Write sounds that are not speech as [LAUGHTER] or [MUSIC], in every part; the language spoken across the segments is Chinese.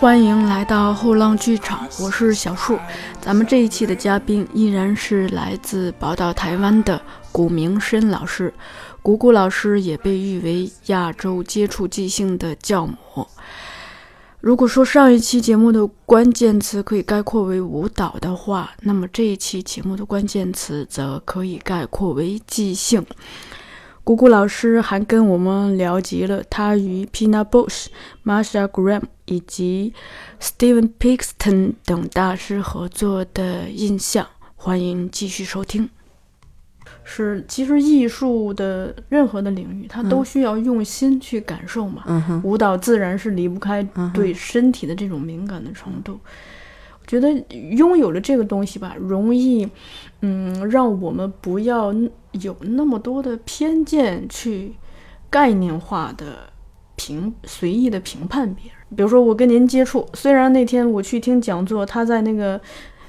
欢迎来到后浪剧场，我是小树。咱们这一期的嘉宾依然是来自宝岛台湾的古明申老师。古古老师也被誉为亚洲接触即兴的教母。如果说上一期节目的关键词可以概括为舞蹈的话，那么这一期节目的关键词则可以概括为即兴。古古老师还跟我们聊及了他与 Pina Bausch、Marsha Graham 以及 Steven Pixton 等大师合作的印象，欢迎继续收听。是，其实艺术的任何的领域，它都需要用心去感受嘛。嗯舞蹈自然是离不开对身体的这种敏感的程度。我觉得拥有了这个东西吧，容易，嗯，让我们不要有那么多的偏见去概念化的评随意的评判别人。比如说，我跟您接触，虽然那天我去听讲座，他在那个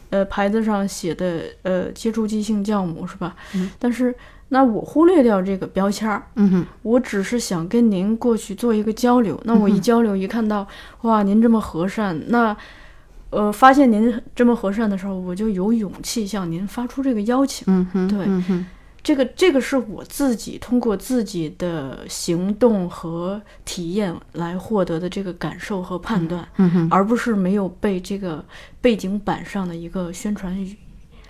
呃牌子上写的呃接触即兴教母是吧？嗯但是那我忽略掉这个标签儿，嗯哼，我只是想跟您过去做一个交流。那我一交流，一看到哇，您这么和善，那呃，发现您这么和善的时候，我就有勇气向您发出这个邀请。嗯哼，对嗯哼，这个这个是我自己通过自己的行动和体验来获得的这个感受和判断，而不是没有被这个背景板上的一个宣传语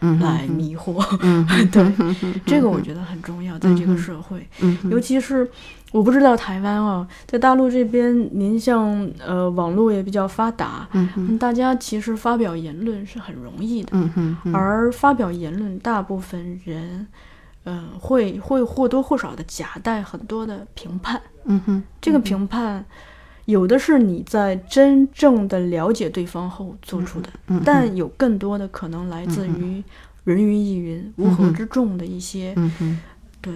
嗯，来迷惑。[LAUGHS] 对，这个我觉得很重要，在这个社会，嗯，尤其是我不知道台湾啊，在大陆这边，您像呃网络也比较发达，大家其实发表言论是很容易的，而发表言论，大部分人，嗯、会会或多或少的夹带很多的评判，嗯哼，这个评判。有的是你在真正的了解对方后做出的，嗯但有更多的可能来自于人云亦云、乌合之众的一些，嗯哼，对，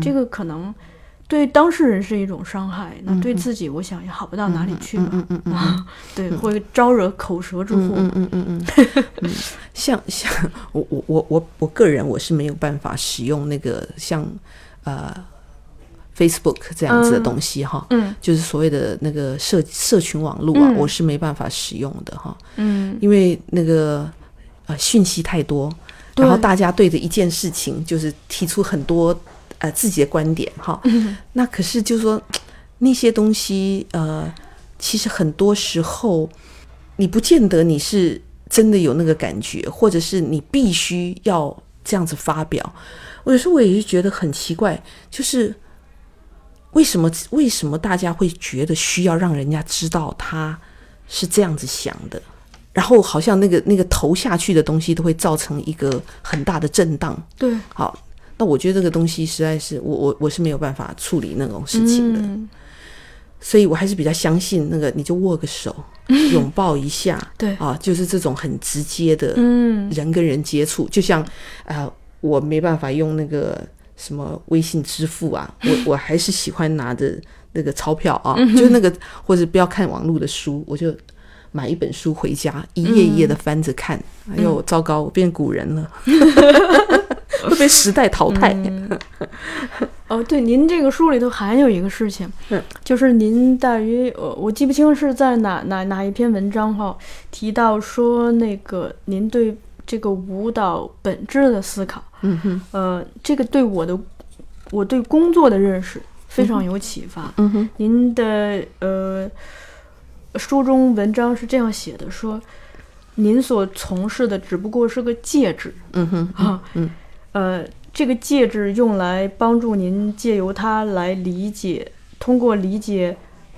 这个可能对当事人是一种伤害，那对自己我想也好不到哪里去嘛，嗯嗯嗯。啊，对，会招惹口舌之祸，嗯嗯嗯嗯。嗯，[LAUGHS] 像像我我我我我个人我是没有办法使用那个像呃 Facebook 这样子的东西哈，嗯。就是所谓的那个社社群网络啊，嗯我是没办法使用的哈，嗯，因为那个呃讯息太多，然后大家对着一件事情就是提出很多呃自己的观点哈，嗯那可是就是说 [TSK] 那些东西呃，其实很多时候你不见得你是真的有那个感觉，或者是你必须要这样子发表。我有时候我也是觉得很奇怪，就是为什么为什么大家会觉得需要让人家知道他是这样子想的？然后好像那个那个投下去的东西都会造成一个很大的震荡。对，好，那我觉得这个东西实在是我我我是没有办法处理那种事情的，嗯。所以我还是比较相信那个，你就握个手，拥抱一下，[LAUGHS] 对啊，就是这种很直接的嗯。人跟人接触，就像呃，我没办法用那个什么微信支付啊，我我还是喜欢拿着那个钞票啊，[LAUGHS] 就是那个或者不要看网络的书，我就。买一本书回家，一页一页的翻着看。哎呦，糟糕，我变古人了，[LAUGHS] 会被时代淘汰。[LAUGHS] 哦，对，您这个书里头还有一个事情，嗯。就是您大约呃，我记不清是在哪哪哪一篇文章哈提到说那个您对这个舞蹈本质的思考，嗯哼，呃，这个对我的我对工作的认识非常有启发。嗯哼，您的呃书中文章是这样写的，说您所从事的只不过是个介质嗯哼，啊，嗯呃，这个介质用来帮助您借由它来理解，通过理解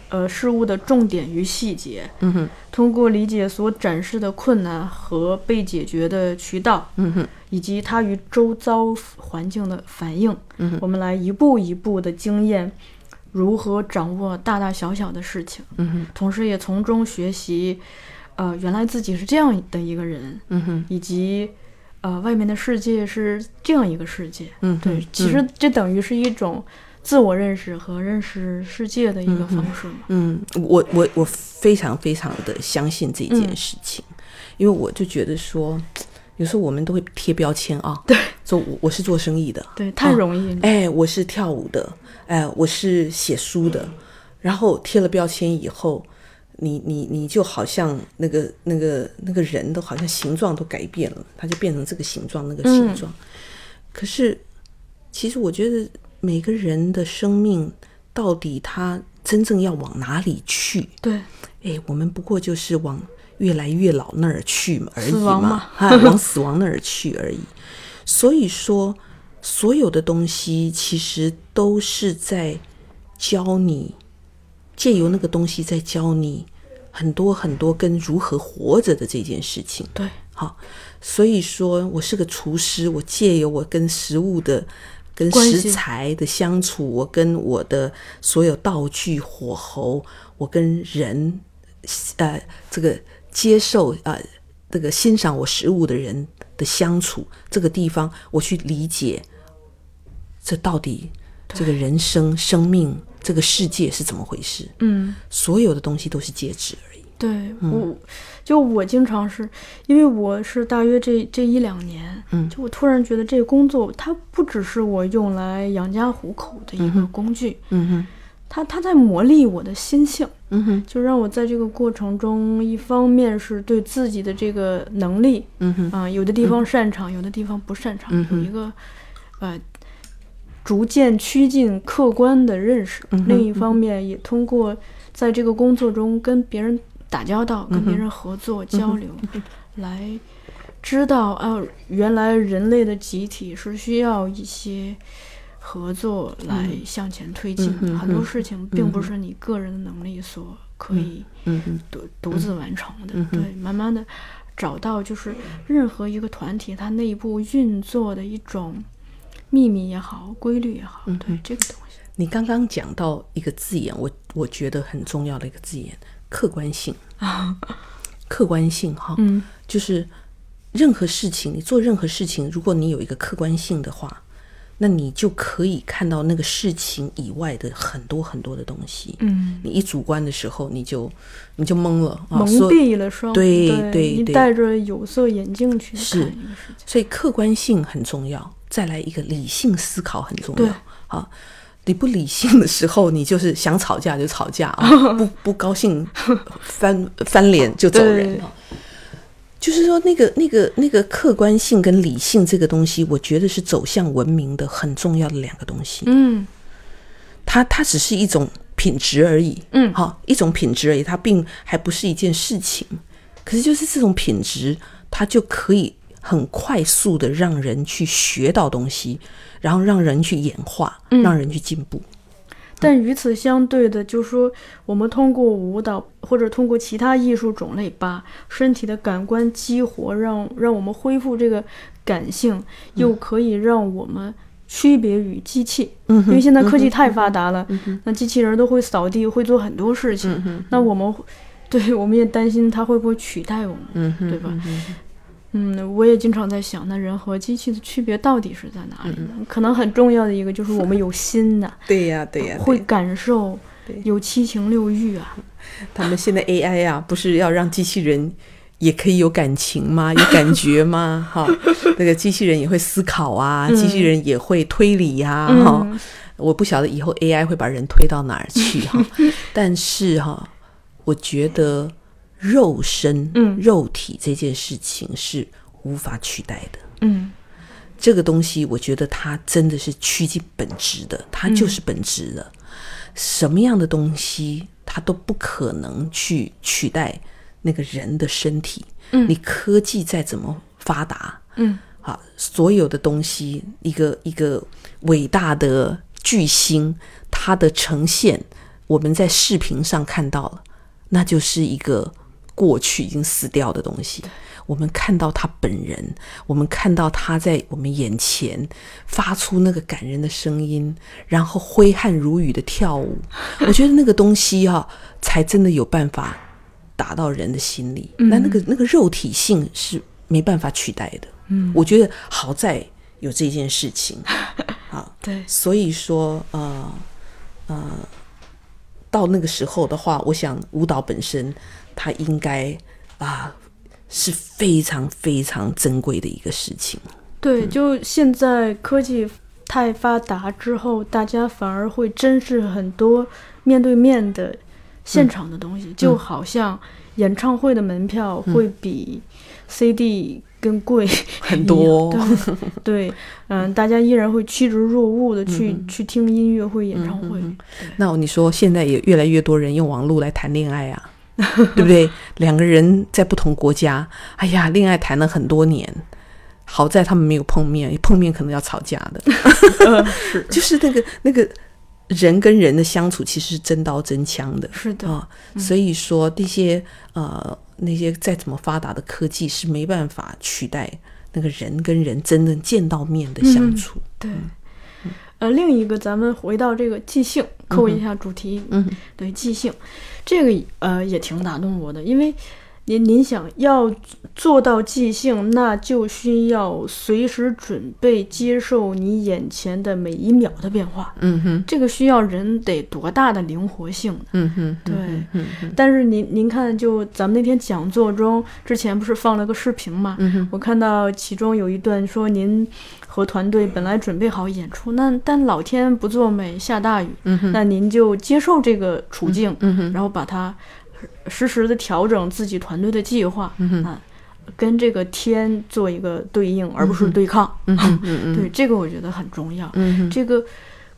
呃事物的重点与细节，嗯哼，通过理解所展示的困难和被解决的渠道，嗯哼，以及它与周遭环境的反应，嗯哼。我们来一步一步的经验如何掌握大大小小的事情，嗯哼，同时也从中学习，呃，原来自己是这样的一个人，嗯哼，以及呃，外面的世界是这样一个世界。嗯对，其实这等于是一种自我认识和认识世界的一个方式嘛。嗯，我我我非常非常的相信这件事情，因为我就觉得说，有时候我们都会贴标签啊，对，[LAUGHS] 说我我是做生意的，对，太容易了。哎，我是跳舞的，哎，我是写书的，然后贴了标签以后，你你你就好像那个那个那个人都好像形状都改变了，他就变成这个形状那个形状。可是，其实我觉得每个人的生命到底他真正要往哪里去？对，哎，我们不过就是往越来越老那儿去嘛而已嘛死亡嘛，啊，[LAUGHS] 往死亡那儿去而已。所以说，所有的东西其实都是在教你，借由那个东西在教你很多很多跟如何活着的这件事情。对，好，所以说我是个厨师，我借由我跟食物的、跟食材的相处，我跟我的所有道具、火候，我跟人，呃，这个接受呃，这个欣赏我食物的人的相处，这个地方我去理解，这到底这个人生、生命、这个世界是怎么回事？嗯。所有的东西都是介质而已。对我，就我经常是因为我是大约这这一两年，嗯就我突然觉得这个工作它不只是我用来养家糊口的一个工具，嗯哼，它它在磨砺我的心性，嗯哼，就让我在这个过程中，一方面是对自己的这个能力，嗯哼，啊、有的地方擅长，有的地方不擅长，嗯有一个呃逐渐趋近客观的认识。嗯另一方面，也通过在这个工作中跟别人打交道、嗯跟别人合作、交流，来知道啊，原来人类的集体是需要一些。合作来向前推进，嗯很多事情并不是你个人的能力所可以嗯，独独自完成的。嗯对，慢慢的找到就是任何一个团体它内部运作的一种秘密也好，规律也好，嗯对这个东西。你刚刚讲到一个字眼，我我觉得很重要的一个字眼，客观性。啊，[LAUGHS] 客观性哈，嗯，就是任何事情，你做任何事情，如果你有一个客观性的话，那你就可以看到那个事情以外的很多很多的东西。嗯，你一主观的时候，你就你就懵了啊，蒙蔽了双，对对你对对戴着有色眼镜去看是。所以客观性很重要，再来一个理性思考很重对要啊。你不理性的时候，你就是想吵架就吵架啊，[LAUGHS] 不不高兴翻翻脸就走人啊。就是说，那个、那个、那个客观性跟理性这个东西，我觉得是走向文明的很重要的两个东西。嗯它它只是一种品质而已，嗯好，一种品质而已，它并还不是一件事情。可是就是这种品质，它就可以很快速的让人去学到东西，然后让人去演化，嗯让人去进步。但与此相对的，就是说，我们通过舞蹈或者通过其他艺术种类，把身体的感官激活，让让我们恢复这个感性，又可以让我们区别于机器。嗯因为现在科技太发达了，那机器人都会扫地，会做很多事情。那我们会，[LAUGHS] 对，我们也担心它会不会取代我们，嗯对吧？嗯，我也经常在想，那人和机器的区别到底是在哪里呢？可能很重要的一个就是我们有心呐、[LAUGHS] 对呀，对呀会感受对，有七情六欲啊。[LAUGHS] 他们现在 AI 啊，不是要让机器人也可以有感情吗？[LAUGHS] 有感觉吗？哈，那个机器人也会思考啊，机器人也会推理呀、哈、嗯我不晓得以后 AI 会把人推到哪儿去哈，但是哈，我觉得肉身、嗯肉体这件事情是无法取代的。嗯这个东西，我觉得它真的是趋近本质的，它就是本质的。什么样的东西，它都不可能去取代那个人的身体。嗯你科技再怎么发达，嗯啊，所有的东西，一个一个伟大的巨星，它的呈现，我们在视频上看到了，那就是一个过去已经死掉的东西。我们看到他本人，我们看到他在我们眼前发出那个感人的声音，然后挥汗如雨的跳舞，我觉得那个东西啊，才真的有办法打到人的心里。那那个那个肉体性是没办法取代的。嗯，我觉得好在有这件事情，啊，[LAUGHS] 对，所以说呃呃，到那个时候的话，我想舞蹈本身它应该啊、是非常非常珍贵的一个事情。对，就现在科技太发达之后，大家反而会珍视很多面对面的现场的东西，就好像演唱会的门票会比 CD 更贵 [LAUGHS] 很多。对，嗯，大家依然会趋之若鹜的去、去听音乐会、演唱会。那你说现在也越来越多人用网络来谈恋爱啊，[LAUGHS] 对不对？两个人在不同国家，哎呀，恋爱谈了很多年，好在他们没有碰面，碰面可能要吵架的。[LAUGHS] [LAUGHS] 是就是那个那个人跟人的相处，其实是真刀真枪的。是的，啊、所以说那些呃那些再怎么发达的科技是没办法取代那个人跟人真正见到面的相处。对。呃，另一个，咱们回到这个即兴，扣一下主题。嗯，对，即兴，这个呃也挺打动我的，因为您您想要做到即兴，那就需要随时准备接受你眼前的每一秒的变化。嗯哼，这个需要人得多大的灵活性呢？嗯哼，对，嗯哼，但是您您看，就咱们那天讲座中，之前不是放了个视频嘛？嗯哼，我看到其中有一段说，您和团队本来准备好演出，那但老天不作美，下大雨，嗯哼，那您就接受这个处境，嗯哼，然后把它实时的调整自己团队的计划，嗯哼，啊，跟这个天做一个对应，而不是对抗。嗯，嗯嗯，对，这个我觉得很重要。嗯哼，这个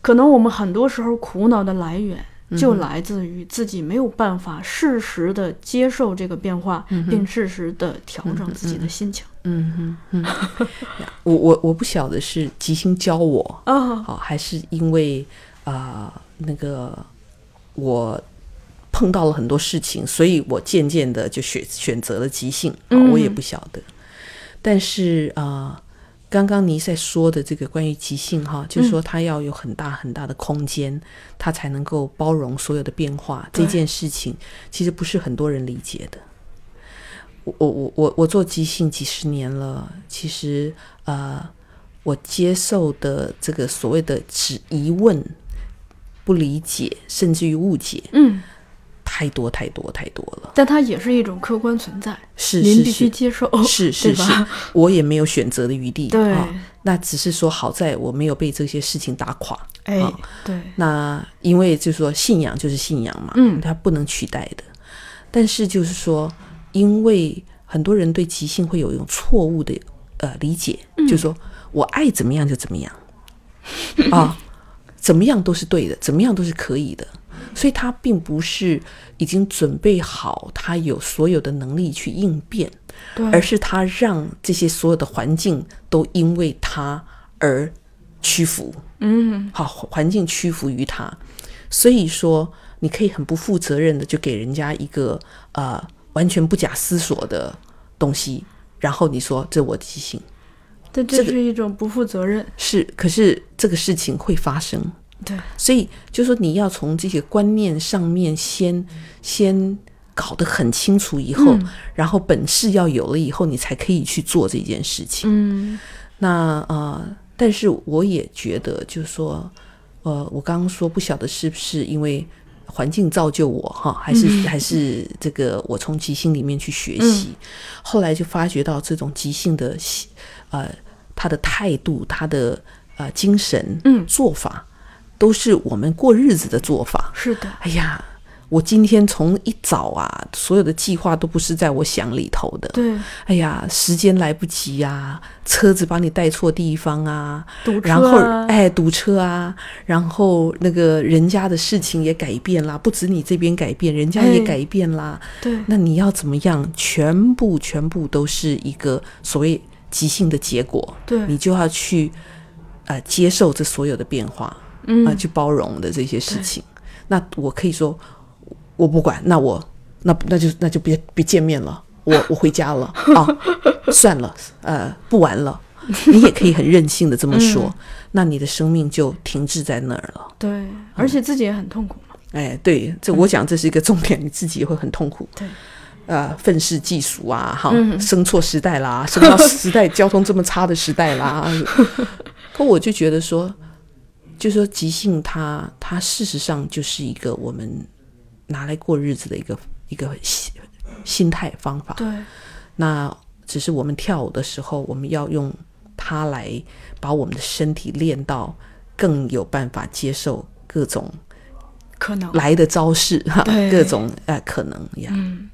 可能我们很多时候苦恼的来源。嗯就来自于自己没有办法适时的接受这个变化，并适时的调整自己的心情。嗯哼，嗯，我我我不晓得是吉星教我，啊，好、还是因为啊、那个我碰到了很多事情，所以我渐渐的就选选择了即兴、我也不晓得。但是啊、刚刚你在说的这个关于即兴哈，就是说它要有很大很大的空间，它才能够包容所有的变化。这件事情其实不是很多人理解的。我我我我我做即兴几十年了，其实呃，我接受的这个所谓的只疑问、不理解，甚至于误解，嗯，太多太多太多了。但它也是一种客观存在，是是您必须接受，是是是我也没有选择的余地。对啊那只是说好在我没有被这些事情打垮。哎啊，对，那因为就是说信仰就是信仰嘛，嗯它不能取代的。但是就是说，因为很多人对即兴会有一种错误的呃理解，嗯就是说我爱怎么样就怎么样啊，怎么样都是对的，怎么样都是可以的。所以他并不是已经准备好，他有所有的能力去应变，对，而是他让这些所有的环境都因为他而屈服。嗯，好，环境屈服于他，所以说你可以很不负责任的就给人家一个呃完全不假思索的东西，然后你说这我即兴但这这是一种不负责任，是，可是这个事情会发生，对，所以就说你要从这些观念上面先先搞得很清楚以后，嗯。然后本事要有了以后，你才可以去做这件事情。嗯。那呃，但是我也觉得，就是说，呃，我刚刚说不晓得是不是因为环境造就我哈，还是、还是这个我从即兴里面去学习，后来就发觉到这种即兴的呃他的态度、他的呃精神、嗯。做法，都是我们过日子的做法。是的，哎呀。我今天从一早啊，所有的计划都不是在我想里头的。对，哎呀，时间来不及呀、车子把你带错地方啊，堵车然后啊哎堵车啊，然后那个人家的事情也改变啦，不止你这边改变，人家也哎改变啦。对，那你要怎么样？全部全部都是一个所谓即兴的结果，对，你就要去呃接受这所有的变化啊、嗯，去包容的这些事情。那我可以说，我不管，那我那那就那就别别见面了，我 [LAUGHS] 我回家了啊，算了，呃，不玩了。[LAUGHS] 你也可以很任性的这么说，嗯那你的生命就停滞在那儿了。对，而且自己也很痛苦嘛，哎，对，这我讲这是一个重点，你自己也会很痛苦。对，呃愤世嫉俗啊，哈，生错时代啦，生到时代交通这么差的时代啦。[LAUGHS] 可我就觉得说，就说即兴它，它事实上就是一个我们拿来过日子的一个一个心心态方法。对，那只是我们跳舞的时候，我们要用它来把我们的身体练到更有办法接受各种可能。来的招式哈，各种呃可能呀。嗯，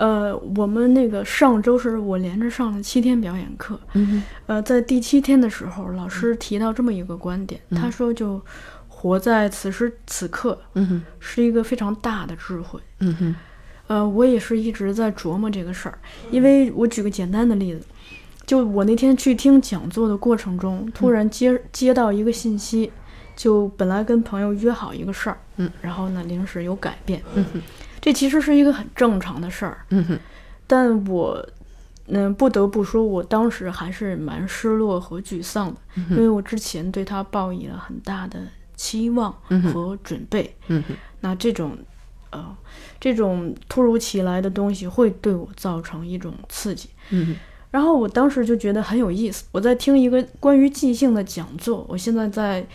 呃，我们那个上周是我连着上了七天表演课，嗯呃，在第七天的时候，老师提到这么一个观点，他说就活在此时此刻嗯是一个非常大的智慧。嗯哼。呃，我也是一直在琢磨这个事儿，因为我举个简单的例子，就我那天去听讲座的过程中，突然接接到一个信息，就本来跟朋友约好一个事儿，嗯，然后呢临时有改变，嗯哼这其实是一个很正常的事儿，嗯哼但我，嗯，不得不说，我当时还是蛮失落和沮丧的，因为我之前对他抱以了很大的期望和准备。嗯哼那这种，呃，这种突如其来的东西会对我造成一种刺激。嗯哼然后我当时就觉得很有意思，我在听一个关于即兴的讲座，我现在在，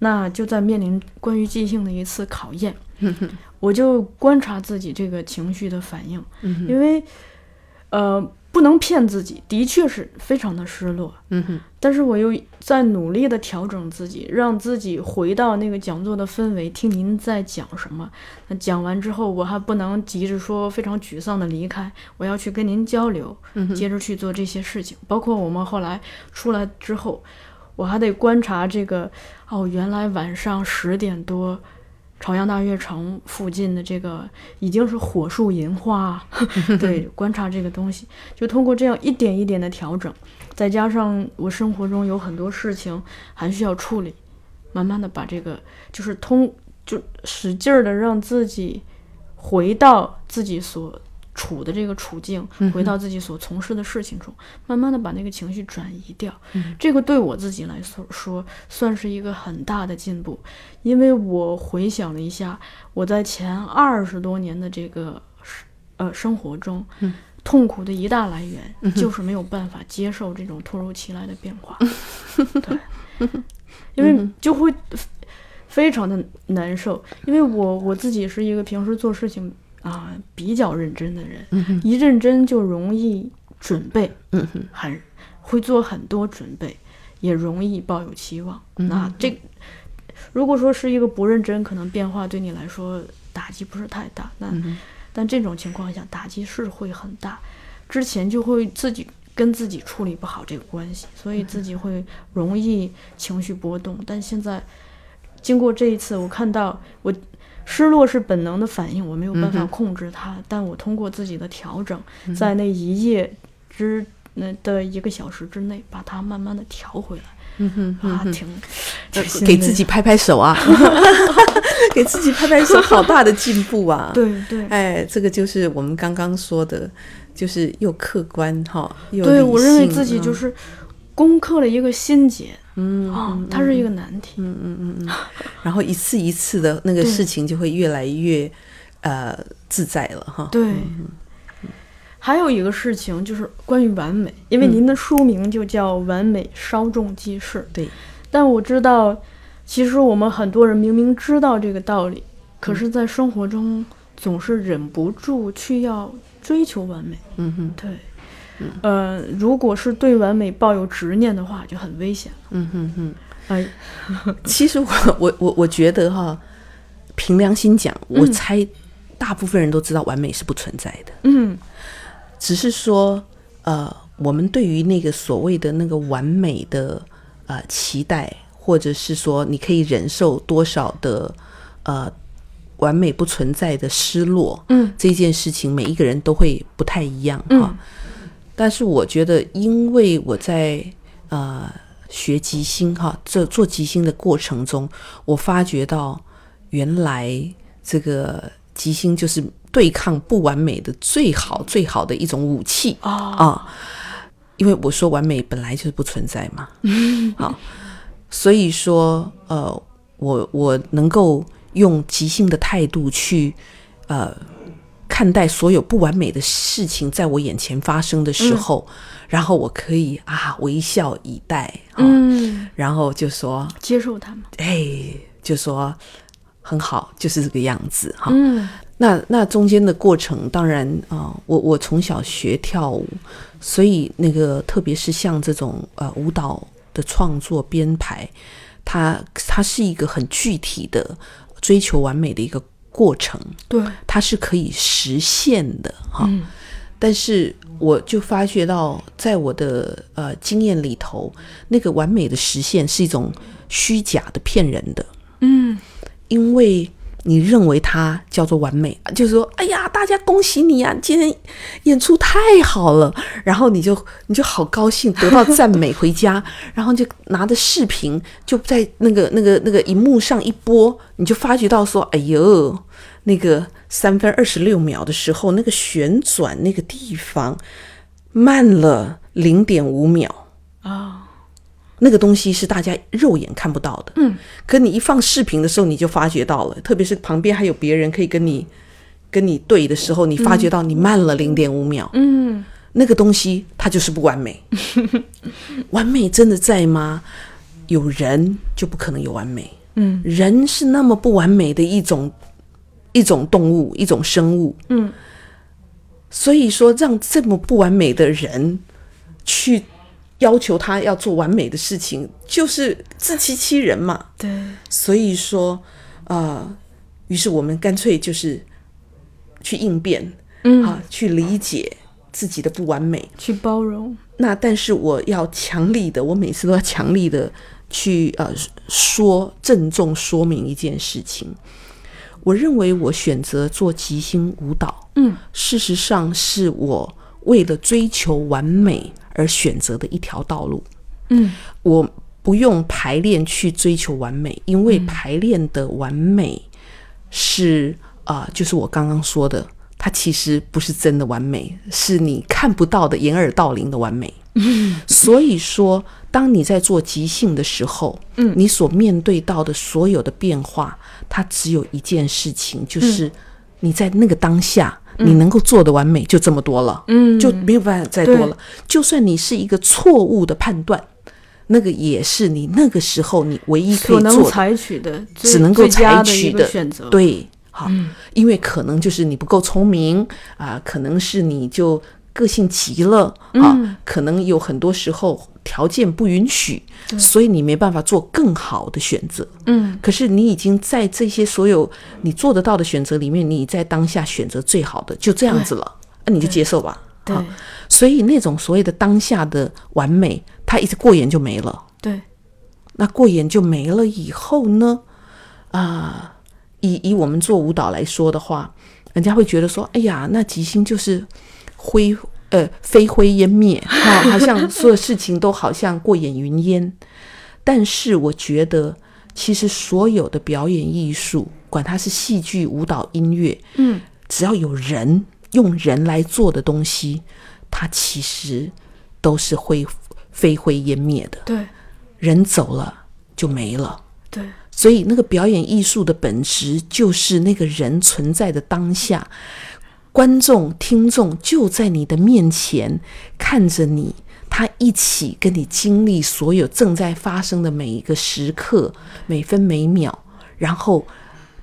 那就在面临关于即兴的一次考验。[LAUGHS] 我就观察自己这个情绪的反应，嗯因为，呃，不能骗自己，的确是非常的失落。嗯哼但是我又在努力的调整自己，让自己回到那个讲座的氛围，听您在讲什么。那讲完之后，我还不能急着说非常沮丧的离开，我要去跟您交流，接着去做这些事情。包括我们后来出来之后，我还得观察这个，哦，原来晚上十点多。朝阳大悦城附近的这个已经是火树银花，[LAUGHS] 对，观察这个东西，就通过这样一点一点的调整，再加上我生活中有很多事情还需要处理，慢慢的把这个就是通就使劲儿的让自己回到自己所处的这个处境，回到自己所从事的事情中，慢慢的把那个情绪转移掉。这个对我自己来说说算是一个很大的进步，因为我回想了一下我在前二十多年的这个呃生活中，痛苦的一大来源就是没有办法接受这种突如其来的变化，[LAUGHS] 对，因为就会非常的难受，因为我我自己是一个平时做事情啊、比较认真的人，一认真就容易准备，嗯哼很会做很多准备，也容易抱有期望。那这如果说是一个不认真，可能变化对你来说打击不是太大。那、但这种情况下打击是会很大，之前就会自己跟自己处理不好这个关系，所以自己会容易情绪波动。但现在经过这一次，我看到我失落是本能的反应，我没有办法控制它，但我通过自己的调整，在那一夜之那的一个小时之内，把它慢慢的调回来。嗯哼，啊，挺挺给自己拍拍手啊，[LAUGHS] 给自己拍拍手，好大的进步啊！[LAUGHS] 对对哎，这个就是我们刚刚说的，就是又客观哈，又对，我认为自己就是攻克了一个心结嗯嗯，它是一个难题。嗯嗯嗯然后一次一次的那个事情就会越来越呃自在了哈。对，还有一个事情就是关于完美，因为您的书名就叫《完美稍纵即逝》。对，但我知道，其实我们很多人明明知道这个道理，可是，在生活中总是忍不住去要追求完美。嗯哼，对，呃，如果是对完美抱有执念的话，就很危险了。嗯哼哼。哎，[LAUGHS] 其实我 [LAUGHS] 我我我觉得哈，凭良心讲，我猜大部分人都知道完美是不存在的，嗯只是说呃，我们对于那个所谓的那个完美的呃期待，或者是说你可以忍受多少的呃完美不存在的失落，嗯这件事情每一个人都会不太一样哈。嗯但是我觉得，因为我在呃学即兴哈，这做即兴的过程中，我发觉到原来这个即兴就是对抗不完美的最好最好的一种武器啊啊。因为我说完美本来就是不存在嘛，好，所以说呃，我我能够用即兴的态度去呃看待所有不完美的事情在我眼前发生的时候，然后我可以啊微笑以待，啊，嗯，然后就说，接受他们，哎，就说很好，就是这个样子哈。嗯。那那中间的过程，当然啊、我我从小学跳舞，所以那个特别是像这种呃舞蹈的创作编排，它它是一个很具体的追求完美的一个过程，对，它是可以实现的哈。嗯但是我就发觉到，在我的呃经验里头，那个完美的实现是一种虚假的、骗人的。嗯因为你认为它叫做完美，就是说，哎呀，大家恭喜你啊，今天演出太好了，然后你就你就好高兴，得到赞美回家，[LAUGHS] 然后就拿着视频就在那个那个那个荧幕上一播，你就发觉到说，哎呦，那个三分二十六秒的时候，那个旋转那个地方慢了零点五秒。啊，那个东西是大家肉眼看不到的，嗯，可你一放视频的时候，你就发觉到了，特别是旁边还有别人可以跟你跟你对的时候，你发觉到你慢了零点五秒，嗯。那个东西它就是不完美。[LAUGHS] 完美真的在吗？有人就不可能有完美，嗯。人是那么不完美的一种一种动物，一种生物，嗯。所以说让这么不完美的人去要求他要做完美的事情，就是自欺欺人嘛。对，所以说，呃，于是我们干脆就是去应变，嗯啊，去理解自己的不完美。去包容，那但是我要强力的，我每次都要强力的去呃说郑重说明一件事情。我认为我选择做即兴舞蹈，嗯事实上是我为了追求完美而选择的一条道路。嗯我不用排练去追求完美，因为排练的完美是啊、呃就是我刚刚说的，它其实不是真的完美，是你看不到的掩耳盗铃的完美。[LAUGHS] 所以说，当你在做即兴的时候，嗯你所面对到的所有的变化，它只有一件事情，就是你在那个当下，你能够做的完美就这么多了。嗯，就没有办法再多了。就算你是一个错误的判断，那个也是你那个时候你唯一可以做的，采取的只能够采取的选择，，对，好，因为可能就是你不够聪明啊、可能是你就个性急了啊、可能有很多时候条件不允许，所以你没办法做更好的选择。嗯可是你已经在这些所有你做得到的选择里面，你在当下选择最好的，就这样子了，那你就接受吧。对好所以那种所谓的当下的完美，它一直过眼就没了。对，那过眼就没了以后呢？啊、以以我们做舞蹈来说的话，人家会觉得说，哎呀，那吉星就是灰呃飞灰烟灭哈、好像所有事情都好像过眼云烟。但是我觉得，其实所有的表演艺术，管它是戏剧、舞蹈、音乐，嗯只要有人用人来做的东西，它其实都是会飞灰烟灭的。对人走了就没了。对，所以，那个表演艺术的本质就是那个人存在的当下，观众、听众就在你的面前看着你，他一起跟你经历所有正在发生的每一个时刻、每分每秒，然后。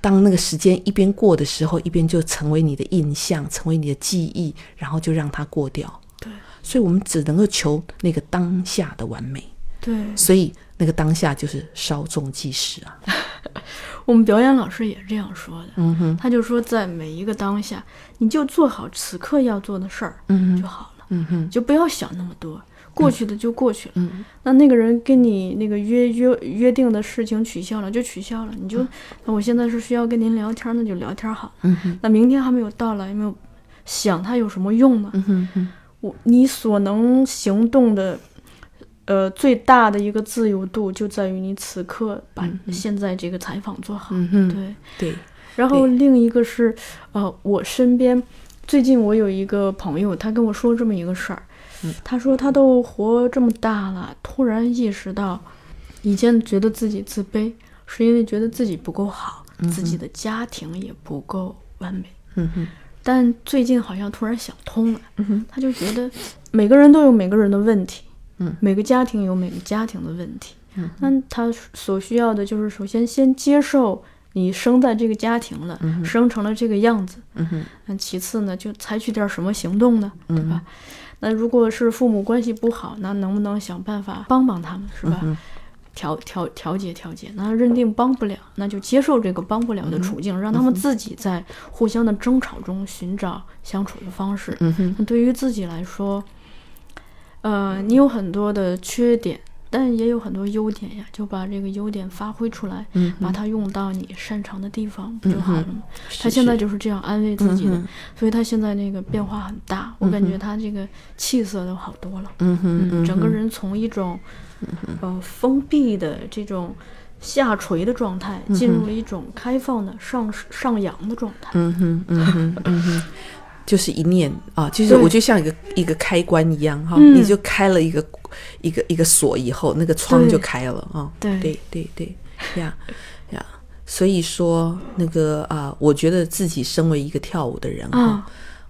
当那个时间一边过的时候，一边就成为你的印象，成为你的记忆，然后就让它过掉。对，所以我们只能够求那个当下的完美。对，所以那个当下就是稍纵即逝啊。[LAUGHS] 我们表演老师也是这样说的，嗯哼，他就说，在每一个当下，你就做好此刻要做的事儿嗯哼，就好了，嗯哼，就不要想那么多，过去的就过去了。嗯那那个人跟你那个约约约定的事情取消了，就取消了，你就，那我现在是需要跟您聊天，那就聊天好了。嗯哼，那明天还没有到来，有没有想他有什么用呢？嗯哼哼，我你所能行动的，呃，最大的一个自由度就在于你此刻把现在这个采访做好。嗯，对，对，然后另一个是，呃，我身边最近我有一个朋友，他跟我说这么一个事儿，他说他都活这么大了，突然意识到，以前觉得自己自卑，是因为觉得自己不够好，自己的家庭也不够完美。嗯哼，但最近好像突然想通了，嗯，他就觉得每个人都有每个人的问题，嗯，每个家庭有每个家庭的问题，嗯，那他所需要的就是首先先接受你生在这个家庭了，生成了这个样子，嗯哼，那其次呢，就采取点什么行动呢，对嗯吧？那如果是父母关系不好，那能不能想办法帮帮他们，是吧？嗯调调调节调节，那认定帮不了，那就接受这个帮不了的处境，让他们自己在互相的争吵中寻找相处的方式。嗯哼，那对于自己来说，呃，你有很多的缺点，但也有很多优点呀，就把这个优点发挥出来，嗯把它用到你擅长的地方，不就好了吗？是他现在就是这样安慰自己的，所以他现在那个变化很大，我感觉他这个气色都好多了。嗯哼，嗯，整个人从一种呃封闭的这种下垂的状态，进入了一种开放的上上扬的状态。嗯哼，嗯哼，嗯哼，[LAUGHS] 就是一念啊，就是我就像一个一个开关一样哈，嗯。你就开了一个一个一个锁以后，那个窗就开了啊。对。对对对呀呀，所以说那个啊，我觉得自己身为一个跳舞的人哈，啊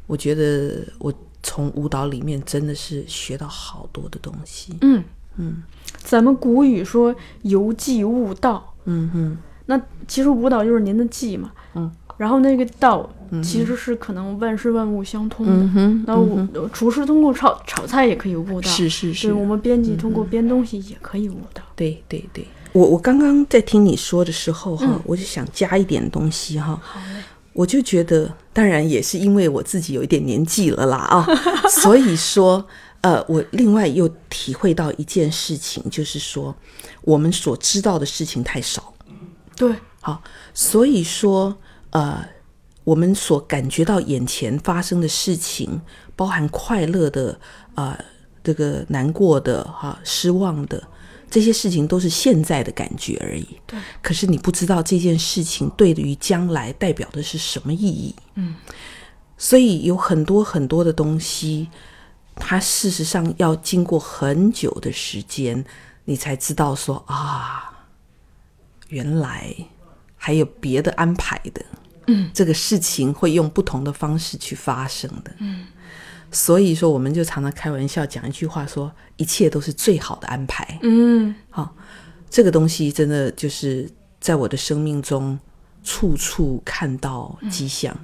我觉得我从舞蹈里面真的是学到好多的东西。嗯。嗯，咱们古语说游技悟道，嗯哼，那其实舞蹈就是您的技嘛。嗯，然后那个道其实是可能万事万物相通的。嗯，那我厨师通过炒炒菜也可以悟道，是是对是，我们编辑通过编东西也可以悟道。对对对，我我刚刚在听你说的时候哈，我就想加一点东西哈。好嘞，我就觉得，当然也是因为我自己有一点年纪了啦啊，[LAUGHS] 所以说，呃，我另外又体会到一件事情，就是说，我们所知道的事情太少，对，好，所以说，呃，我们所感觉到眼前发生的事情，包含快乐的、呃，这个难过的、哈、失望的。这些事情都是现在的感觉而已，对。可是你不知道这件事情对于将来代表的是什么意义，嗯。所以有很多很多的东西，它事实上要经过很久的时间，你才知道说啊，原来还有别的安排的。嗯，这个事情会用不同的方式去发生的。嗯，所以说我们就常常开玩笑讲一句话说，一切都是最好的安排。嗯好、这个东西真的就是在我的生命中处处看到迹象。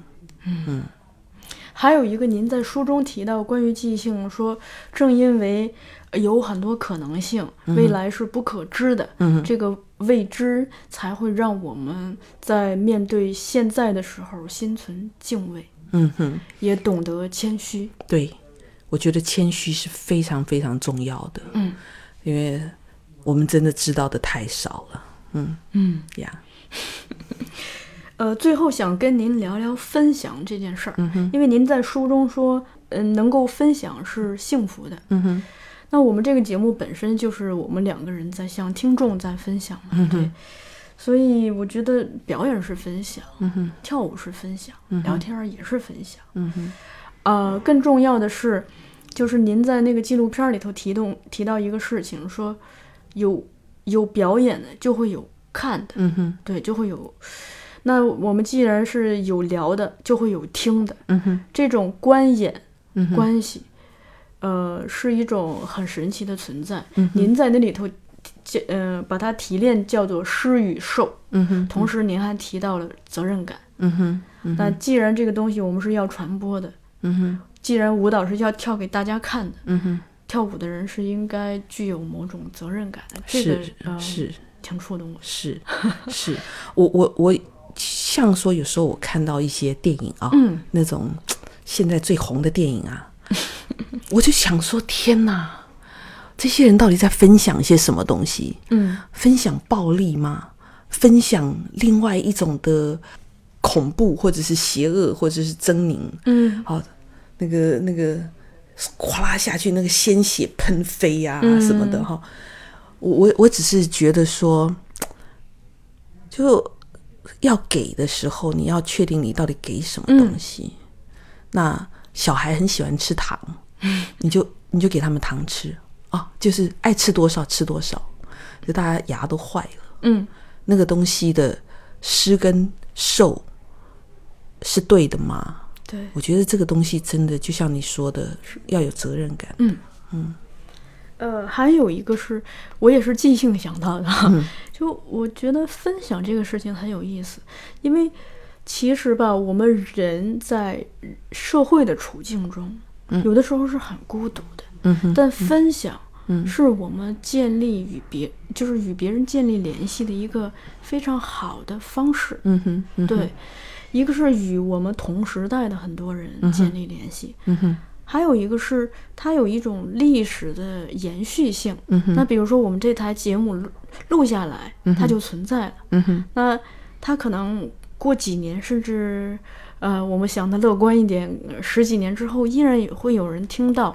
还有一个，您在书中提到关于记性，说正因为有很多可能性，未来是不可知的，嗯这个未知才会让我们在面对现在的时候心存敬畏，嗯哼，也懂得谦虚。对，我觉得谦虚是非常非常重要的。嗯，因为我们真的知道的太少了。嗯嗯，呀，[LAUGHS] 呃，最后想跟您聊聊分享这件事儿，嗯，因为您在书中说，嗯、能够分享是幸福的。嗯哼，那我们这个节目本身就是我们两个人在向听众在分享嘛，嗯对，所以我觉得表演是分享，嗯哼，跳舞是分享，嗯聊天儿也是分享。嗯哼，呃，更重要的是，就是您在那个纪录片里头提动提到一个事情，说有有表演的就会有看的，嗯哼，对，就会有。那我们既然是有聊的，就会有听的，嗯哼，这种观演嗯，关系，呃，是一种很神奇的存在。嗯哼您在那里头，叫呃，把它提炼叫做施与受，嗯哼，同时您还提到了责任感。嗯哼，嗯那既然这个东西我们是要传播的，嗯哼，既然舞蹈是要跳给大家看的，嗯哼，跳舞的人是应该具有某种责任感的。这个是呃，是。挺触动我。是是，我我我像说有时候我看到一些电影啊，嗯那种现在最红的电影啊，[LAUGHS] 我就想说天哪，这些人到底在分享一些什么东西？嗯分享暴力吗？分享另外一种的恐怖，或者是邪恶，或者是狰狞？嗯好，那个那个哗啦下去，那个鲜血喷飞呀、嗯什么的哈。我我我只是觉得说，就要给的时候，你要确定你到底给什么东西。那小孩很喜欢吃糖，你就你就给他们糖吃啊，就是爱吃多少吃多少，就大家牙都坏了。嗯那个东西的施跟受是对的吗？对，我觉得这个东西真的就像你说的，要有责任感。呃，还有一个是我也是即兴想到的，嗯。[LAUGHS] 就我觉得分享这个事情很有意思，因为其实吧，我们人在社会的处境中，有的时候是很孤独的，但分享。嗯。是我们建立与别，就是与别人建立联系的一个非常好的方式。对，一个是与我们同时代的很多人建立联系，嗯哼，还有一个是它有一种历史的延续性。那比如说我们这台节目录录下来，它就存在了。那它可能过几年，甚至呃，我们想的乐观一点，呃十几年之后依然也会有人听到。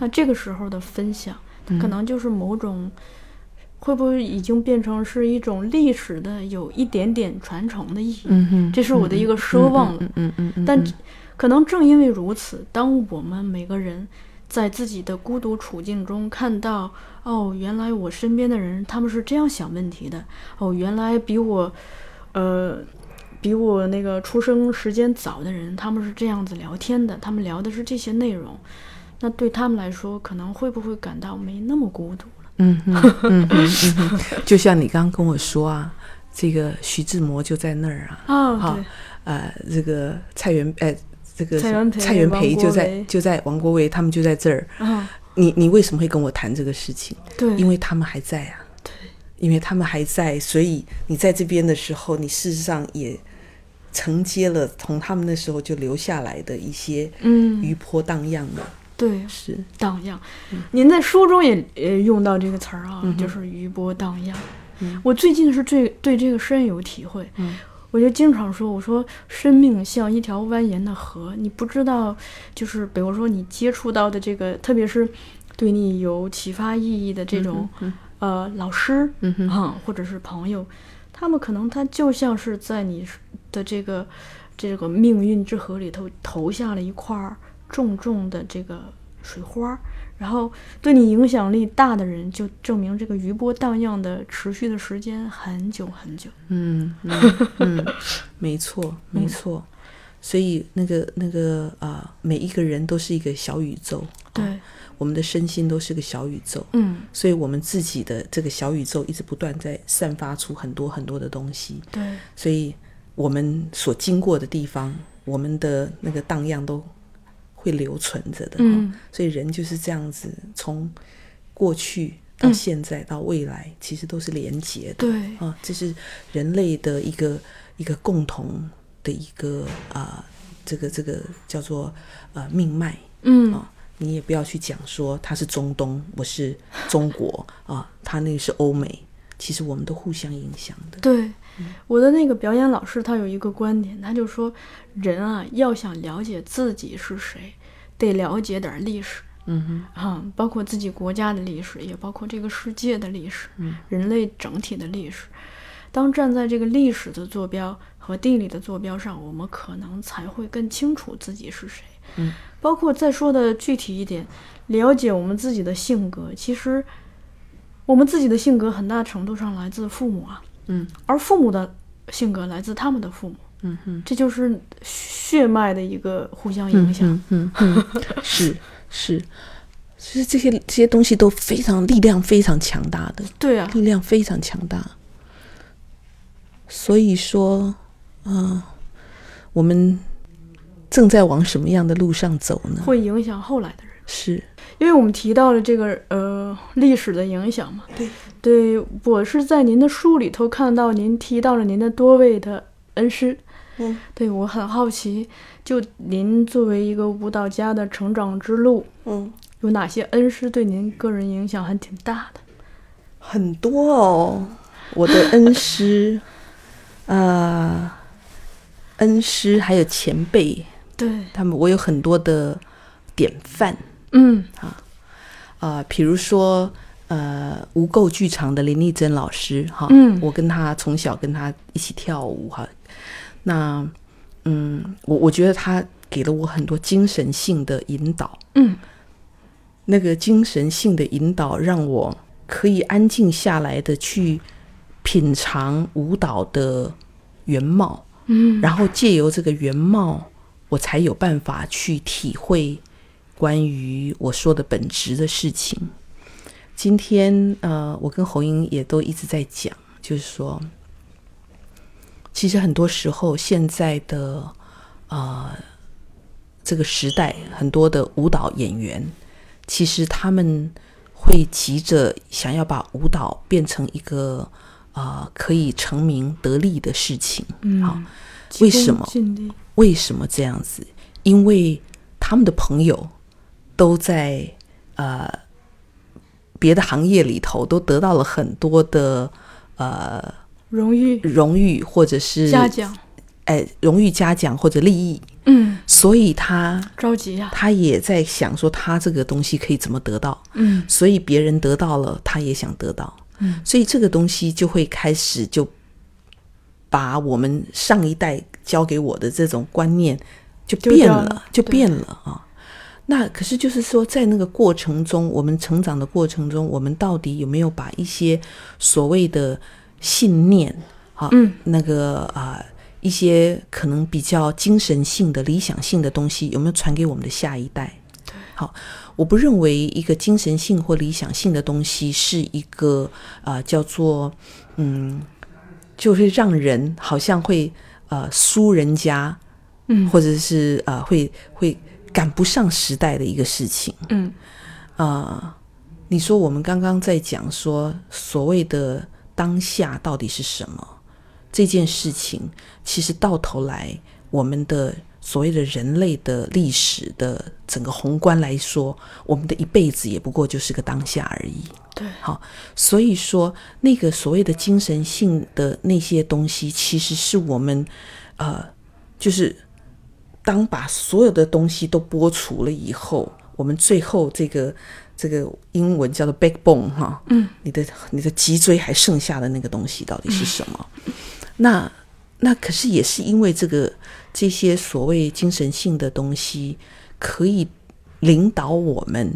那这个时候的分享，它可能就是某种，会不会已经变成是一种历史的有一点点传承的意义？这是我的一个奢望了。嗯嗯嗯嗯，但可能正因为如此，当我们每个人在自己的孤独处境中看到，哦，原来我身边的人他们是这样想问题的，哦，原来比我，呃，比我那个出生时间早的人，他们是这样子聊天的，他们聊的是这些内容，那对他们来说，可能会不会感到没那么孤独了？嗯哼，嗯哼，嗯哼，就像你刚刚跟我说啊，这个徐志摩就在那儿啊，啊，呃，这个蔡元，呃，这个蔡元培就在就在王国维他们就在这儿。啊，你你为什么会跟我谈这个事情？对，因为他们还在啊。对，因为他们还在，所以你在这边的时候，你事实上也承接了从他们那时候就留下来的一些嗯，余波荡漾的，对，是荡漾。您在书中也呃用到这个词儿啊，就是余波荡漾。我最近是最对这个深有体会。我就经常说，我说生命像一条蜿蜒的河，你不知道，就是比如说你接触到的这个，特别是对你有启发意义的这种、呃老师，嗯哼。啊，或者是朋友，他们可能他就像是在你的这个这个命运之河里头投下了一块儿重重的这个水花儿，然后对你影响力大的人，就证明这个余波荡漾的持续的时间很久很久。嗯嗯嗯，没错没错。所以那个那个啊、每一个人都是一个小宇宙，对，我们的身心都是个小宇宙，嗯，所以我们自己的这个小宇宙一直不断在散发出很多很多的东西，对，所以我们所经过的地方，我们的那个荡漾都会留存着的。嗯所以人就是这样子，从过去到现在到未来，其实都是连结的。对，啊，这是人类的一个一个共同的一个啊、这个这个叫做呃命脉。嗯啊，你也不要去讲说他是中东，我是中国啊，他那个是欧美，其实我们都互相影响的。对，我的那个表演老师他有一个观点，他就说，人啊要想了解自己是谁，得了解点儿历史。嗯啊，包括自己国家的历史，也包括这个世界的历史，嗯人类整体的历史。当站在这个历史的坐标和地理的坐标上，我们可能才会更清楚自己是谁。嗯，包括再说的具体一点，了解我们自己的性格。其实，我们自己的性格很大程度上来自父母啊，嗯，而父母的性格来自他们的父母，嗯哼这就是血脉的一个互相影响。嗯嗯嗯，是是，其实这些这些东西都非常力量非常强大的，对啊，力量非常强大。所以说，嗯、我们正在往什么样的路上走呢？会影响后来的人。是，因为我们提到了这个呃历史的影响嘛，对，对我是在您的书里头看到您提到了您的多位的恩师，嗯，对我很好奇，就您作为一个舞蹈家的成长之路，嗯，有哪些恩师对您个人影响还挺大的？很多哦，我的恩师，[LAUGHS] 呃，恩师还有前辈，对，他们我有很多的典范嗯。啊、比如说呃，无垢剧场的林丽珍老师哈，嗯。我跟他从小跟他一起跳舞哈，那嗯，我我觉得他给了我很多精神性的引导，嗯。那个精神性的引导让我可以安静下来的去品尝舞蹈的原貌，嗯，然后借由这个原貌，我才有办法去体会关于我说的本职的事情。今天呃，我跟侯英也都一直在讲，就是说，其实很多时候现在的呃这个时代，很多的舞蹈演员，其实他们会急着想要把舞蹈变成一个呃可以成名得利的事情。嗯好，为什么？为什么这样子？因为他们的朋友都在呃别的行业里头都得到了很多的呃荣誉。荣誉或者是嘉奖，哎荣誉嘉奖或者利益，嗯，所以他着急呀、他也在想说他这个东西可以怎么得到，嗯。所以别人得到了，他也想得到，嗯，所以这个东西就会开始就把我们上一代教给我的这种观念就变了就变了啊。那可是就是说，在那个过程中，我们成长的过程中，我们到底有没有把一些所谓的信念啊，嗯那个啊、一些可能比较精神性的、理想性的东西，有没有传给我们的下一代？好，我不认为一个精神性或理想性的东西是一个啊、呃叫做嗯，就是让人好像会呃输人家，嗯或者是呃会会赶不上时代的一个事情。嗯啊，你说我们刚刚在讲说所谓的当下到底是什么这件事情，其实到头来，我们的所谓的人类的历史的整个宏观来说，我们的一辈子也不过就是个当下而已。对，好，所以说那个所谓的精神性的那些东西，其实是我们呃，就是当把所有的东西都剥除了以后，我们最后这个这个英文叫做 backbone 哈，嗯，你的你的脊椎还剩下的那个东西到底是什么？那那可是也是因为这个这些所谓精神性的东西，可以领导我们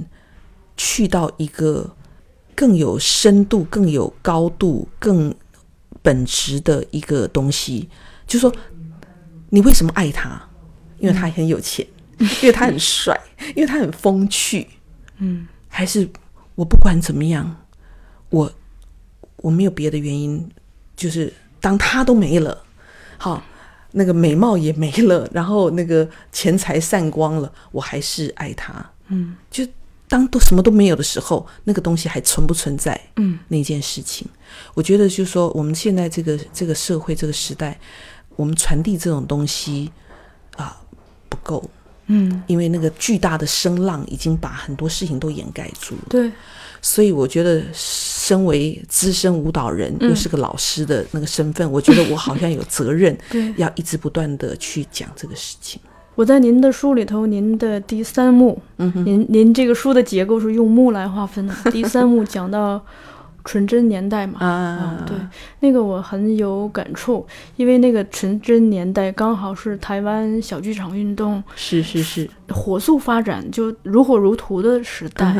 去到一个更有深度、更有高度、更本质的一个东西。就说你为什么爱他？因为他很有钱，因为他很帅，因为他很风趣，嗯，还是我不管怎么样，我我没有别的原因，就是当他都没了，好，那个美貌也没了，然后那个钱财散光了，我还是爱他，嗯，就当都什么都没有的时候，那个东西还存不存在？嗯，那件事情，我觉得就是说，我们现在这个这个社会这个时代，我们传递这种东西啊不够，嗯，因为那个巨大的声浪已经把很多事情都掩盖住了。对，所以我觉得，身为资深舞蹈人，嗯又是个老师的那个身份，我觉得我好像有责任 [LAUGHS] 对要一直不断的去讲这个事情。我在您的书里头，您的第三幕，嗯，您您这个书的结构是用幕来划分的。第三幕讲到纯真年代嘛，啊嗯，对，那个我很有感触，因为那个纯真年代刚好是台湾小剧场运动是是是，火速发展，就如火如荼的时代。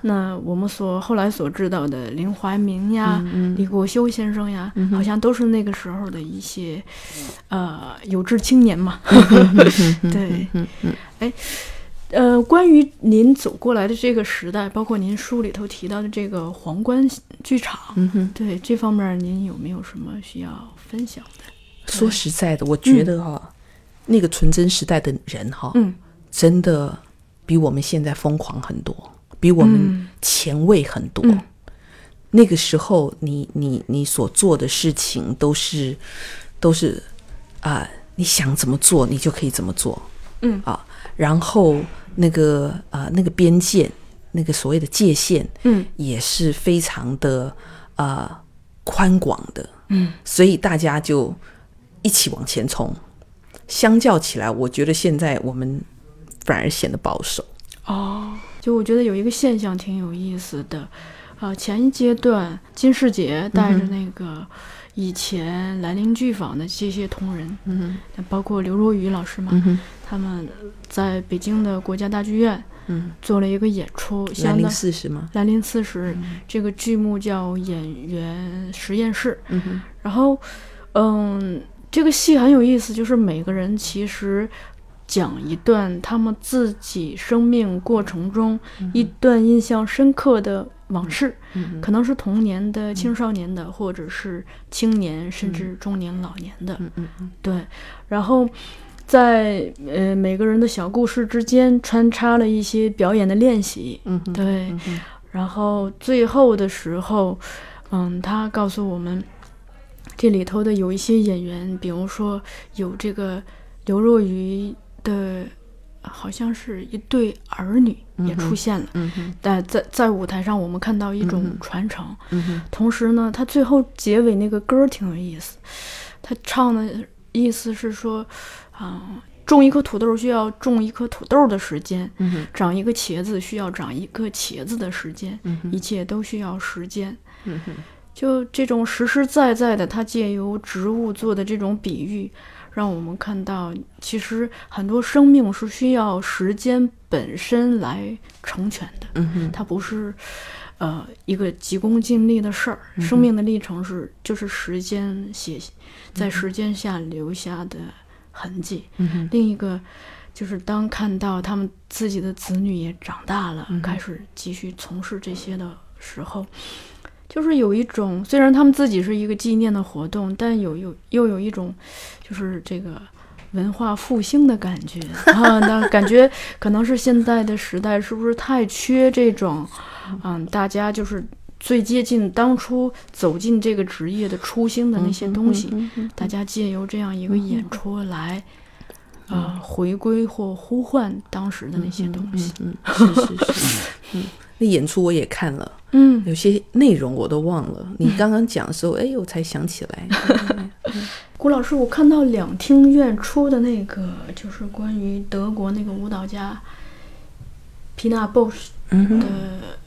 那我们所后来所知道的林怀民呀、嗯李国修先生呀，嗯好像都是那个时候的一些呃有志青年嘛。[LAUGHS] 对，嗯呃，关于您走过来的这个时代，包括您书里头提到的这个皇冠剧场。对这方面您有没有什么需要分享的？说实在的，我觉得哈、那个纯真时代的人哈、嗯真的比我们现在疯狂很多，比我们嗯前卫很多。嗯那个时候你，你你所做的事情都是都是啊、你想怎么做，你就可以怎么做。嗯啊，然后那个啊、那个边界，那个所谓的界限，嗯也是非常的呃宽广的。嗯所以大家就一起往前冲。相较起来，我觉得现在我们反而显得保守。哦，就我觉得有一个现象挺有意思的，啊，前一阶段金世杰带着那个以前兰陵剧坊的这些同仁，嗯包括刘若愚老师嘛，嗯他们在北京的国家大剧院嗯，做了一个演出，兰陵四十吗？兰陵四十这个剧目叫《演员实验室》，嗯哼，然后，嗯，这个戏很有意思，就是每个人其实讲一段他们自己生命过程中一段印象深刻的往事，可能是童年的、青少年的，或者是青年甚至中年、老年的。嗯对，然后在呃每个人的小故事之间穿插了一些表演的练习。对，然后最后的时候，嗯，他告诉我们。这里头的有一些演员，比如说有这个刘若瑀的，好像是一对儿女也出现了。但在在舞台上，我们看到一种传承。同时呢，他最后结尾那个歌挺有意思，他唱的意思是说，啊，种一颗土豆需要种一颗土豆的时间，嗯长一个茄子需要长一个茄子的时间，嗯一切都需要时间。嗯。就这种实实在在的，他借由植物做的这种比喻，让我们看到，其实很多生命是需要时间本身来成全的。嗯哼，它不是，呃，一个急功近利的事儿。生命的历程是，就是时间写在时间下留下的痕迹。另一个就是当看到他们自己的子女也长大了，嗯开始继续从事这些的时候。就是有一种，虽然他们自己是一个纪念的活动，但有有又有一种，就是这个文化复兴的感觉 [LAUGHS] 啊。那感觉可能是现在的时代是不是太缺这种，嗯，大家就是最接近当初走进这个职业的初心的那些东西，大家借由这样一个演出来，啊，回归或呼唤当时的那些东西。嗯，是是是，嗯，[LAUGHS] 那演出我也看了。嗯，有些内容我都忘了。你刚刚讲的时候，哎，我才想起来。[LAUGHS] 谷老师，我看到两厅院出的那个，就是关于德国那个舞蹈家皮纳· s 什的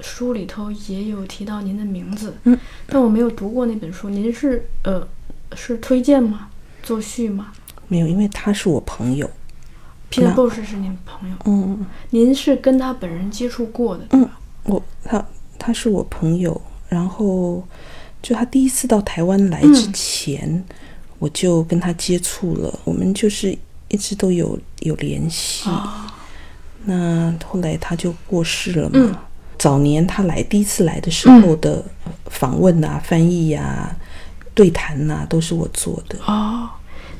书里头也有提到您的名字。嗯，但我没有读过那本书。您是呃是推荐吗？作序吗？没有，因为他是我朋友。皮纳· s 是您朋友？嗯，您是跟他本人接触过的？嗯，我他。他是我朋友，然后就他第一次到台湾来之前，我就跟他接触了，我们就是一直都有有联系。那后来他就过世了嘛。早年他来第一次来的时候的访问啊、翻译呀、对谈呐，都是我做的。哦，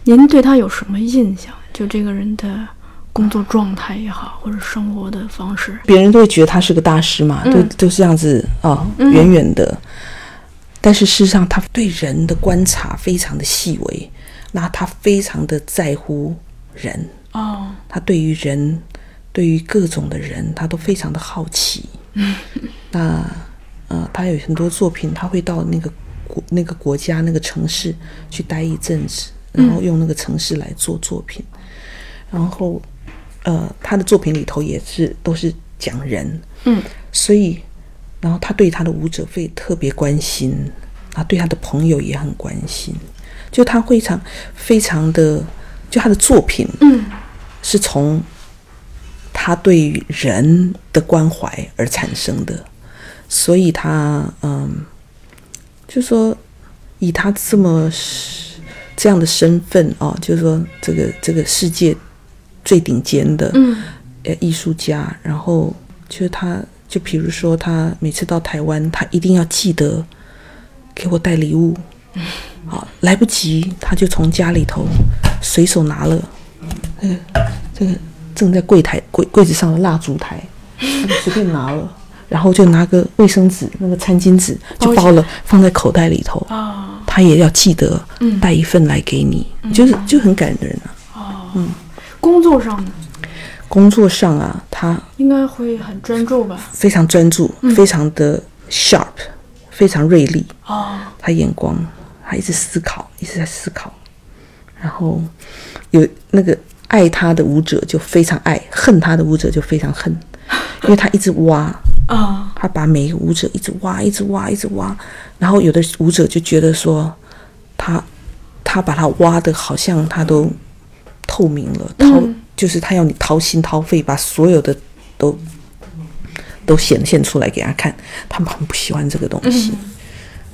您对他有什么印象？就这个人的。工作状态也好，或者生活的方式，别人都会觉得他是个大师嘛，都都是这样子啊，远远的。但是事实上，他对人的观察非常的细微，那他非常的在乎人哦，他对于人，对于各种的人，他都非常的好奇。[LAUGHS] 那呃，他有很多作品，他会到那个国、那个国家、那个城市去待一阵子，然后用那个城市来做作品，然后。呃，他的作品里头也是都是讲人，嗯，所以，然后他对他的舞者会特别关心，啊，对他的朋友也很关心，就他非常非常的，就他的作品，嗯，是从他对人的关怀而产生的，所以他嗯，就说以他这么这样的身份哦，就是说这个这个世界。最顶尖的，呃，艺术家，然后就是他，就比如说他每次到台湾，他一定要记得给我带礼物，[LAUGHS] 好，来不及，他就从家里头随手拿了那个这个正在柜台柜柜子上的蜡烛台，他就随便拿了，然后就拿个卫生纸，那个餐巾纸就包了放在口袋里头，他也要记得带一份来给你，就是就很感人啊，哦。嗯。工作上呢？工作上啊，他应该会很专注吧？非常专注，非常的 sharp，非常锐利。哦，他眼光，他一直思考，一直在思考。然后有那个爱他的舞者就非常爱，恨他的舞者就非常恨，[LAUGHS] 因为他一直挖啊，他把每一个舞者一直挖，一直挖，一直挖。然后有的舞者就觉得说，他他把他挖的好像他都。透明了，掏就是他要你掏心掏肺，把所有的都都显现出来给他看。他们很不喜欢这个东西。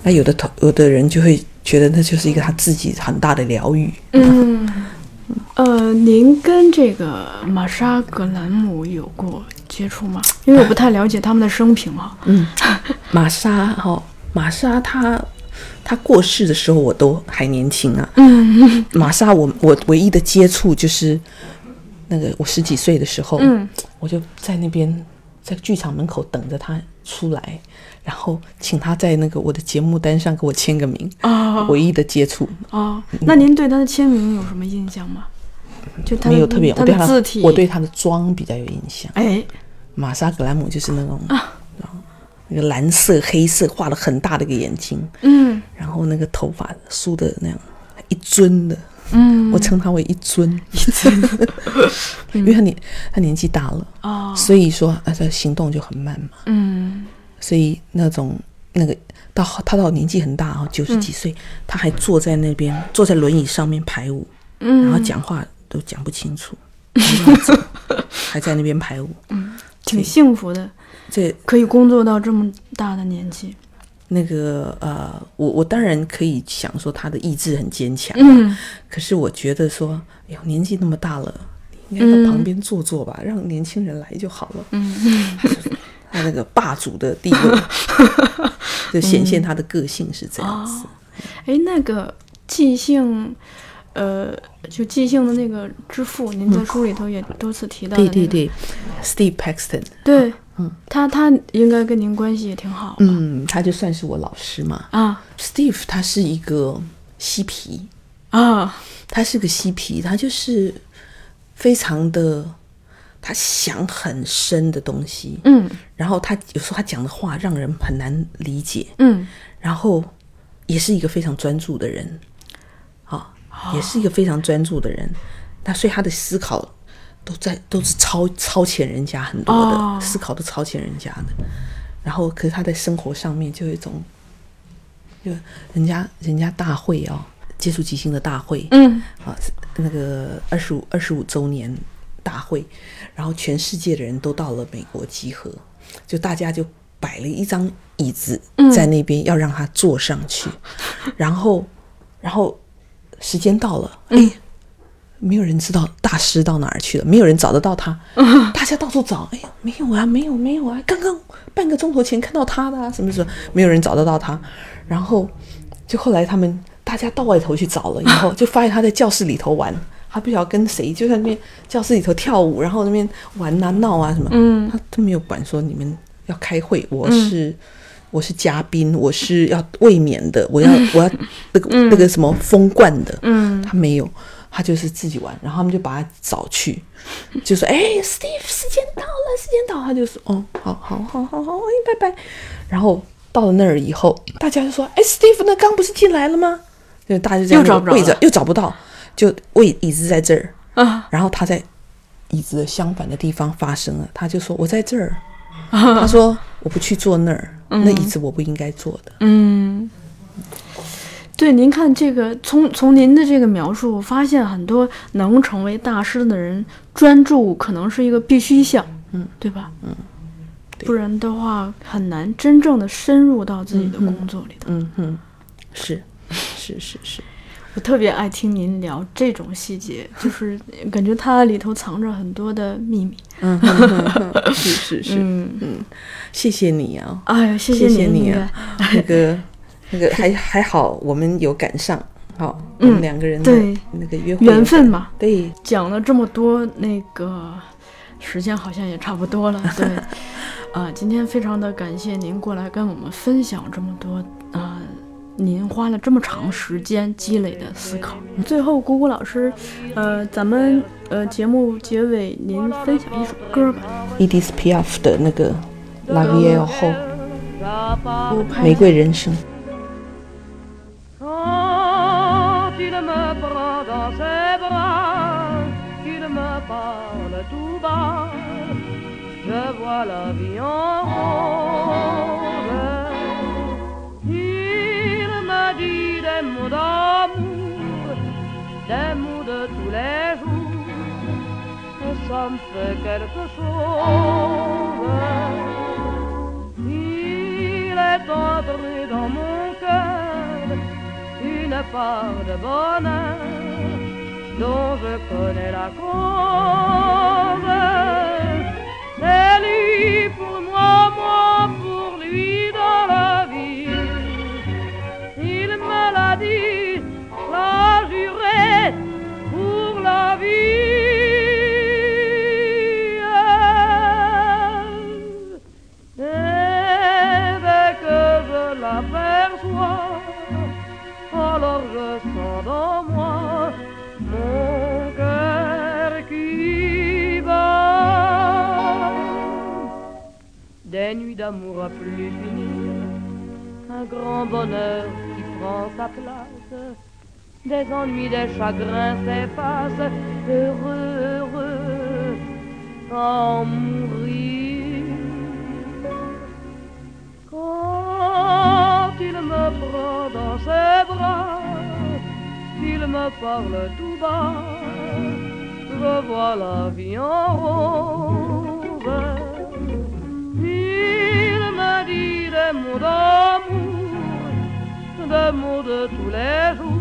那有的头有的人就会觉得那就是一个他自己很大的疗愈。嗯，呃，您跟这个玛莎·格兰姆有过接触吗？因为我不太了解他们的生平啊。嗯，玛莎哈、玛莎她她过世的时候我都还年轻啊。嗯玛莎我我唯一的接触就是那个我十几岁的时候，嗯，我就在那边在剧场门口等着他出来，然后请他在那个我的节目单上给我签个名。啊唯一的接触啊，那您对他的签名有什么印象吗？就他没有特别，他我对他的字体，我对他的妆比较有印象。哎玛莎·格兰姆就是那种啊那个蓝色、黑色，画了很大的一个眼睛，嗯。然后那个头发梳的那样一尊的，嗯。我称他为一尊，一尊，[LAUGHS] 因为他年他年纪大了，啊所以说啊，他行动就很慢嘛，嗯。所以那种那个到他到年纪很大啊，九十几岁，他还坐在那边坐在轮椅上面排舞，嗯，然后讲话都讲不清楚，还 [LAUGHS] 在那边排舞，挺幸福的，这可以工作到这么大的年纪。那个呃，我我当然可以想说他的意志很坚强，嗯。可是我觉得说，哎呦，年纪那么大了，你应该到旁边坐坐吧，让年轻人来就好了。嗯。他那个霸主的地位，[LAUGHS] 就显现他的个性是这样子。哎，那个即兴，呃，就即兴的那个之父，您在书里头也多次提到、那个。对对。对，Steve Paxton，对，嗯。他他应该跟您关系也挺好吧？嗯，他就算是我老师嘛。啊。Steve 他是一个嬉皮，啊。他是个嬉皮，他就是非常的，他想很深的东西，嗯。然后他有时候他讲的话让人很难理解，嗯。然后也是一个非常专注的人，啊、也是一个非常专注的人。那所以他的思考都在都是超超前人家很多的、哦思考都超前人家的。然后可是他在生活上面就有一种，就人家人家大会哦，接触即兴的大会，嗯啊，那个二十五二十五周年大会，然后全世界的人都到了美国集合，就大家就摆了一张椅子在那边，要让他坐上去，然后然后时间到了，哎。没有人知道大师到哪儿去了，没有人找得到他，大家到处找，哎呀，没有啊，没有，没有啊，刚刚半个钟头前看到他的、啊，什么什么，没有人找得到他，然后就后来他们大家到外头去找了，以后 [LAUGHS] 就发现他在教室里头玩，他不晓得跟谁就在那边教室里头跳舞，然后那边玩啊闹啊什么，嗯。他都没有管说你们要开会，我是、我是嘉宾，我是要卫冕的，我要 [LAUGHS] 我要那个、那个什么封冠的，嗯他没有，他就是自己玩，然后他们就把他找去，就说：“哎，Steve，时间到了，时间到了。”他就说：“哦，好好好好好，哎，拜拜。”然后到了那儿以后，大家就说：“哎，Steve，那刚不是进来了吗？”就大家又找不着了位置又找不到，就位椅子在这儿，啊然后他在椅子的相反的地方发生了，他就说：“我在这儿。” [LAUGHS] 他说：“我不去坐那儿，那椅子我不应该坐的。嗯。对，您看这个，从从您的这个描述，我发现很多能成为大师的人，专注可能是一个必须项，嗯，对吧？嗯，不然的话很难真正的深入到自己的工作里头。嗯嗯，是是是是，[LAUGHS] 我特别爱听您聊这种细节，就是感觉它里头藏着很多的秘密。嗯 [LAUGHS] 是是是，嗯，谢谢你啊，哎呀，谢谢你啊，那个 [LAUGHS] 那个还还好，我们有赶上，好，我们两个人的对。那个约会，缘分嘛。对，讲了这么多，那个时间好像也差不多了。[LAUGHS] 对，啊、今天非常的感谢您过来跟我们分享这么多啊、您花了这么长时间积累的思考，最后姑姑老师，呃，咱们呃节目结尾，您分享一首歌吧，Edith Piaf 的那个《La Vie En Rose》，玫瑰人生。Des mots de tous les jours, que ça me fait quelque chose. Il est entré dans mon cœur une part de bonheur dont je connais la cause. C'est lui pour moi, moi Des nuits d'amour à plus finir, un grand bonheur qui prend sa place. Des ennuis, des chagrins s'effacent, heureux, heureux, en mourir. Quand il me prend dans ses bras, il me parle tout bas, je vois la vie en rose. Il me dit des mots d'amour, des mots de tous les jours,